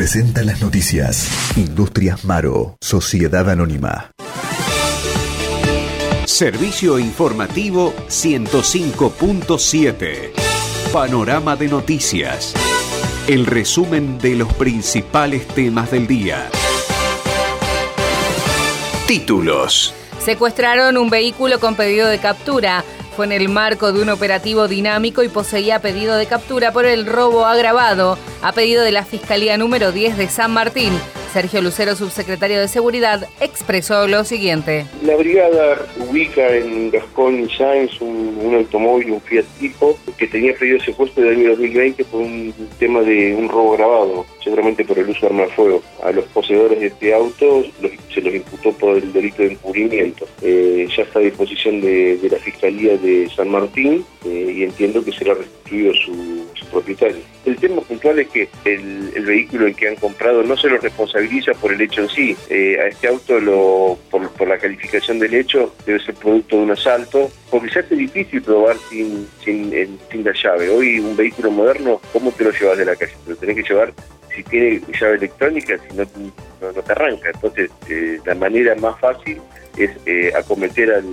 presenta las noticias. Industrias Maro, Sociedad Anónima. Servicio informativo 105.7. Panorama de noticias. El resumen de los principales temas del día. Títulos. Secuestraron un vehículo con pedido de captura. En el marco de un operativo dinámico y poseía pedido de captura por el robo agravado a pedido de la Fiscalía número 10 de San Martín. Sergio Lucero, subsecretario de Seguridad, expresó lo siguiente. La brigada ubica en Gascón y Sáenz un, automóvil, un Fiat Tipo, que tenía pedido secuestro del año 2020 por un tema de un robo grabado, seguramente por el uso de arma de fuego. A los poseedores de este auto se los imputó por el delito de encubrimiento. Eh, ya está a disposición de, la Fiscalía de San Martín eh, y entiendo que será restituido su, propietario. El tema puntual es que el, vehículo el que han comprado no se lo responsabiliza por el hecho en sí. Eh, a este auto, lo, por, la calificación del hecho, debe ser producto de un asalto, porque se hace difícil probar sin, sin, la llave. Hoy un vehículo moderno, ¿cómo te lo llevas de la calle? Lo tenés que llevar si tiene llave electrónica, si no, no, te arranca. Entonces, eh, la manera más fácil es eh, acometer al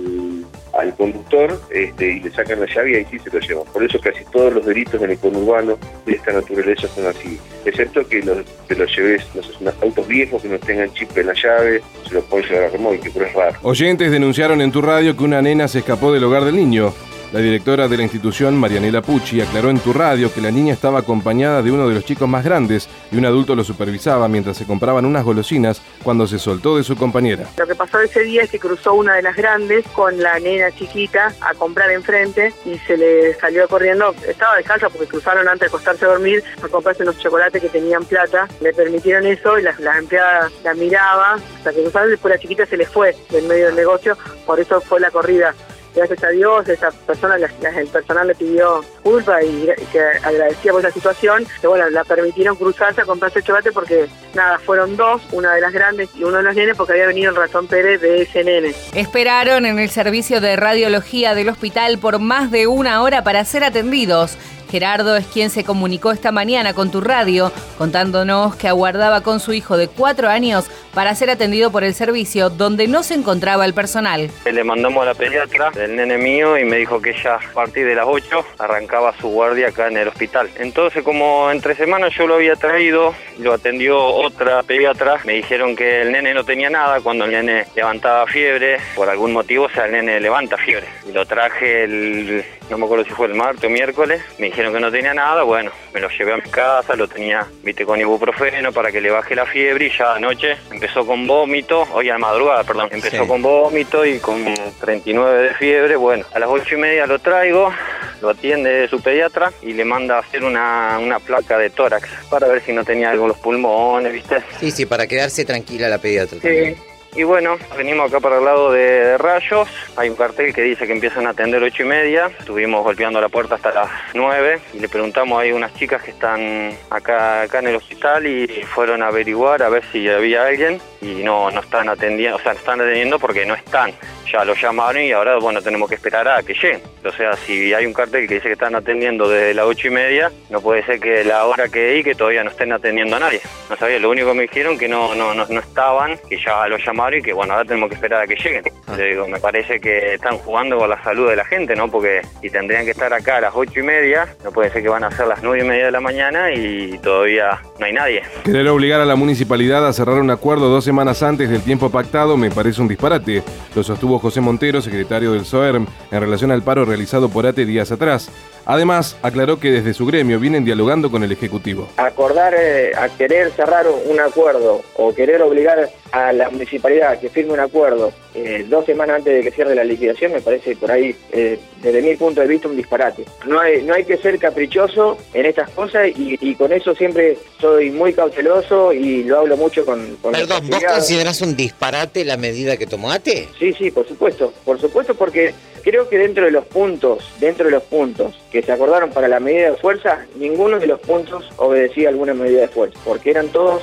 al conductor este, y le sacan la llave y ahí sí se lo llevan. Por eso casi todos los delitos en el conurbano de esta naturaleza son así, excepto que los, que los lleves, no autos viejos que no tengan chip en la llave, se los pueden llevar a remolque, pero es raro. Oyentes denunciaron en tu radio que una nena se escapó del hogar del niño. La directora de la institución, Marianela Pucci, aclaró en tu radio que la niña estaba acompañada de uno de los chicos más grandes y un adulto lo supervisaba mientras se compraban unas golosinas cuando se soltó de su compañera. Lo que pasó ese día es que cruzó una de las grandes con la nena chiquita a comprar enfrente y se le salió corriendo. Estaba descalza porque cruzaron antes de acostarse a dormir a comprarse unos chocolates que tenían plata. Le permitieron eso y la, la empleada la miraba hasta que cruzaron. Después la chiquita se le fue del medio del negocio, por eso fue la corrida gracias a Dios, esa persona, el personal le pidió culpa y, que agradecía por esa situación, que bueno, la permitieron cruzarse a comprarse chocolate porque nada, fueron dos, una de las grandes y uno de los nenes porque había venido el ratón Pérez de ese nene. Esperaron en el servicio de radiología del hospital por más de una hora para ser atendidos. Gerardo es quien se comunicó esta mañana con tu radio, contándonos que aguardaba con su hijo de cuatro años para ser atendido por el servicio donde no se encontraba el personal. Le mandamos a la pediatra del nene mío y me dijo que ella a partir de las 8 arrancaba su guardia acá en el hospital. Entonces como entre semanas yo lo había traído, lo atendió otra pediatra, me dijeron que el nene no tenía nada cuando el nene levantaba fiebre, por algún motivo, o sea, el nene levanta fiebre. Lo traje el, no me acuerdo si fue el martes o miércoles, me dijeron que no tenía nada, bueno, me lo llevé a mi casa, lo tenía, viste, con ibuprofeno para que le baje la fiebre y ya anoche empezó con vómito, hoy a la madrugada, perdón, empezó con vómito y con 39 de fiebre, bueno, a las ocho y media lo traigo, lo atiende su pediatra y le manda a hacer una, una placa de tórax para ver si no tenía algo en los pulmones, viste. Sí, sí, para quedarse tranquila la pediatra. Sí. Y bueno, venimos acá para el lado de, Rayos. Hay un cartel que dice que empiezan a atender ocho y media. Estuvimos golpeando la puerta hasta las 9 y le preguntamos, hay unas chicas que están acá, acá en el hospital y fueron a averiguar a ver si había alguien y no, no están atendiendo, o sea, están atendiendo porque no están ya lo llamaron y ahora, bueno, tenemos que esperar a que lleguen. O sea, si hay un cartel que dice que están atendiendo desde las ocho y media, no puede ser que la hora que di que todavía no estén atendiendo a nadie. No sabía, lo único que me dijeron que no, no, no, no estaban, que ya lo llamaron y que, bueno, ahora tenemos que esperar a que lleguen. Ah. Le digo, me parece que están jugando con la salud de la gente, ¿no? Porque si tendrían que estar acá a las ocho y media, no puede ser que van a ser las nueve y media de la mañana y todavía no hay nadie. Querer obligar a la municipalidad a cerrar un acuerdo dos semanas antes del tiempo pactado me parece un disparate. Lo sostuvo José Montero, secretario del SOERM, en relación al paro realizado por ATE días atrás. Además, aclaró que desde su gremio vienen dialogando con el Ejecutivo. Acordar eh, a querer cerrar un acuerdo o querer obligar a la municipalidad que firme un acuerdo eh, dos semanas antes de que cierre la liquidación me parece por ahí, eh, desde mi punto de vista, un disparate. No hay, no hay que ser caprichoso en estas cosas y, con eso siempre soy muy cauteloso y lo hablo mucho con... con Perdón, ¿vos considerás un disparate la medida que tomó ATE? Sí, sí, por supuesto, por supuesto porque creo que dentro de los puntos, dentro de los puntos que se acordaron para la medida de fuerza, ninguno de los puntos obedecía alguna medida de fuerza, porque eran todos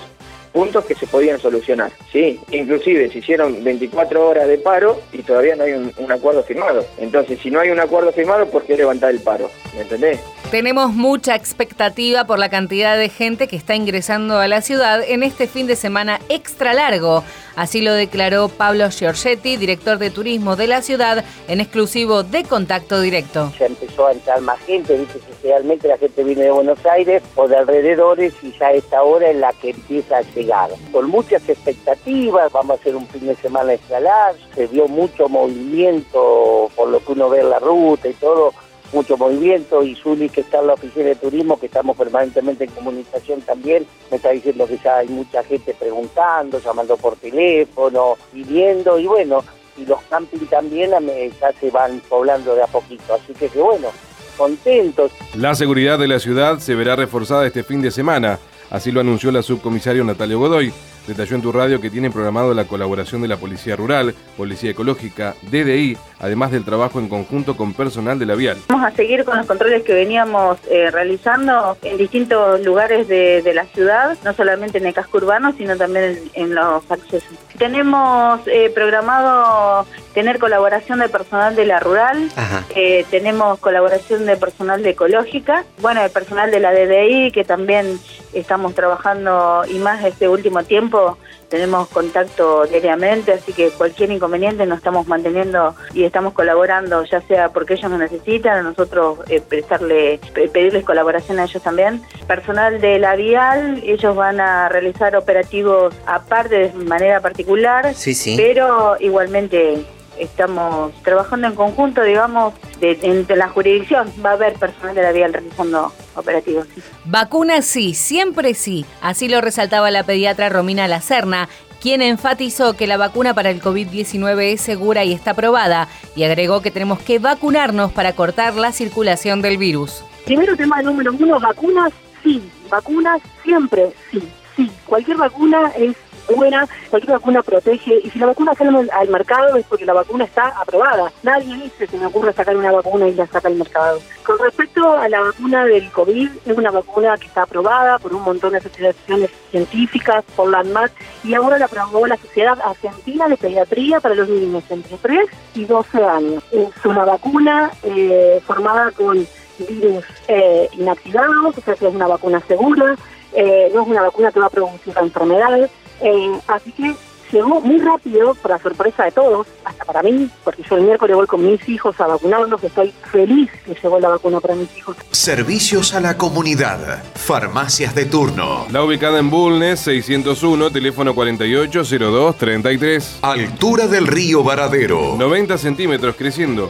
puntos que se podían solucionar. Sí, inclusive se hicieron 24 horas de paro y todavía no hay un, un acuerdo firmado. Entonces, si no hay un acuerdo firmado, ¿por qué levantar el paro? ¿Me entendés? Tenemos mucha expectativa por la cantidad de gente que está ingresando a la ciudad en este fin de semana extra largo. Así lo declaró Pablo Giorgetti, director de turismo de la ciudad, en exclusivo de Contacto Directo. Ya empezó a entrar más gente, dice que realmente la gente viene de Buenos Aires o de alrededores y ya esta hora es la que empieza a llegar. Con muchas expectativas, vamos a hacer un fin de semana extra largo, se vio mucho movimiento por lo que uno ve la ruta y todo mucho movimiento y Zuli que está en la oficina de turismo, que estamos permanentemente en comunicación también, me está diciendo que ya hay mucha gente preguntando, llamando por teléfono, pidiendo y bueno, y los campings también ya se van poblando de a poquito, así que que bueno, contentos. La seguridad de la ciudad se verá reforzada este fin de semana, así lo anunció la subcomisario Natalia Godoy detalló en tu radio que tiene programado la colaboración de la Policía Rural, Policía Ecológica, DDI, además del trabajo en conjunto con personal de la Vial. Vamos a seguir con los controles que veníamos eh, realizando en distintos lugares de, la ciudad, no solamente en el casco urbano, sino también en, los accesos. Tenemos eh, programado tener colaboración de personal de la rural, eh, tenemos colaboración de personal de ecológica, bueno, el personal de la DDI que también estamos trabajando y más este último tiempo tenemos contacto diariamente, así que cualquier inconveniente nos estamos manteniendo y estamos colaborando, ya sea porque ellos nos necesitan, a nosotros eh, prestarle, pedirles colaboración a ellos también. Personal de la Vial, ellos van a realizar operativos aparte de manera particular, pero igualmente estamos trabajando en conjunto, digamos, de, entre la jurisdicción. Va a haber personal de la Vial realizando operativos. Vacunas sí, siempre sí. Así lo resaltaba la pediatra Romina Lacerna, quien enfatizó que la vacuna para el COVID-19 es segura y está aprobada, y agregó que tenemos que vacunarnos para cortar la circulación del virus. Primero tema número uno, vacunas sí, vacunas siempre sí, sí. Cualquier vacuna es buena, cualquier vacuna protege, y si la vacuna sale al mercado es porque la vacuna está aprobada. Nadie dice que me ocurre sacar una vacuna y la saca al mercado. Con respecto a la vacuna del COVID, es una vacuna que está aprobada por un montón de asociaciones científicas, por la ANMAT, y ahora la aprobó la Sociedad Argentina de Pediatría para los niños entre 3 y 12 años. Es una vacuna eh, formada con virus eh, inactivados, o sea que es una vacuna segura, eh, no es una vacuna que va a producir la enfermedad, eh, así que llegó muy rápido, por la sorpresa de todos, hasta para mí, porque yo el miércoles voy con mis hijos a vacunarlos, estoy feliz que llegó la vacuna para mis hijos. Servicios a la comunidad, farmacias de turno. La ubicada en Bulnes, 601, teléfono 480233. Altura del río Varadero. 90 centímetros creciendo.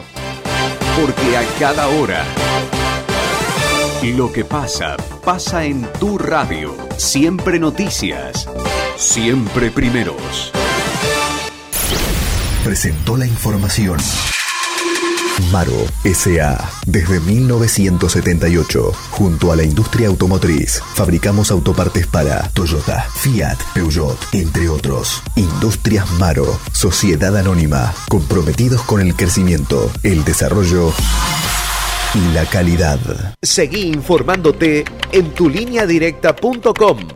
Porque a cada hora lo que pasa, pasa en tu radio. Siempre noticias. Siempre primeros. Presentó la información. Maro SA. Desde 1978, junto a la industria automotriz, fabricamos autopartes para Toyota, Fiat, Peugeot, entre otros. Industrias Maro, Sociedad Anónima, comprometidos con el crecimiento, el desarrollo y la calidad. Seguí informándote en tulineadirecta.com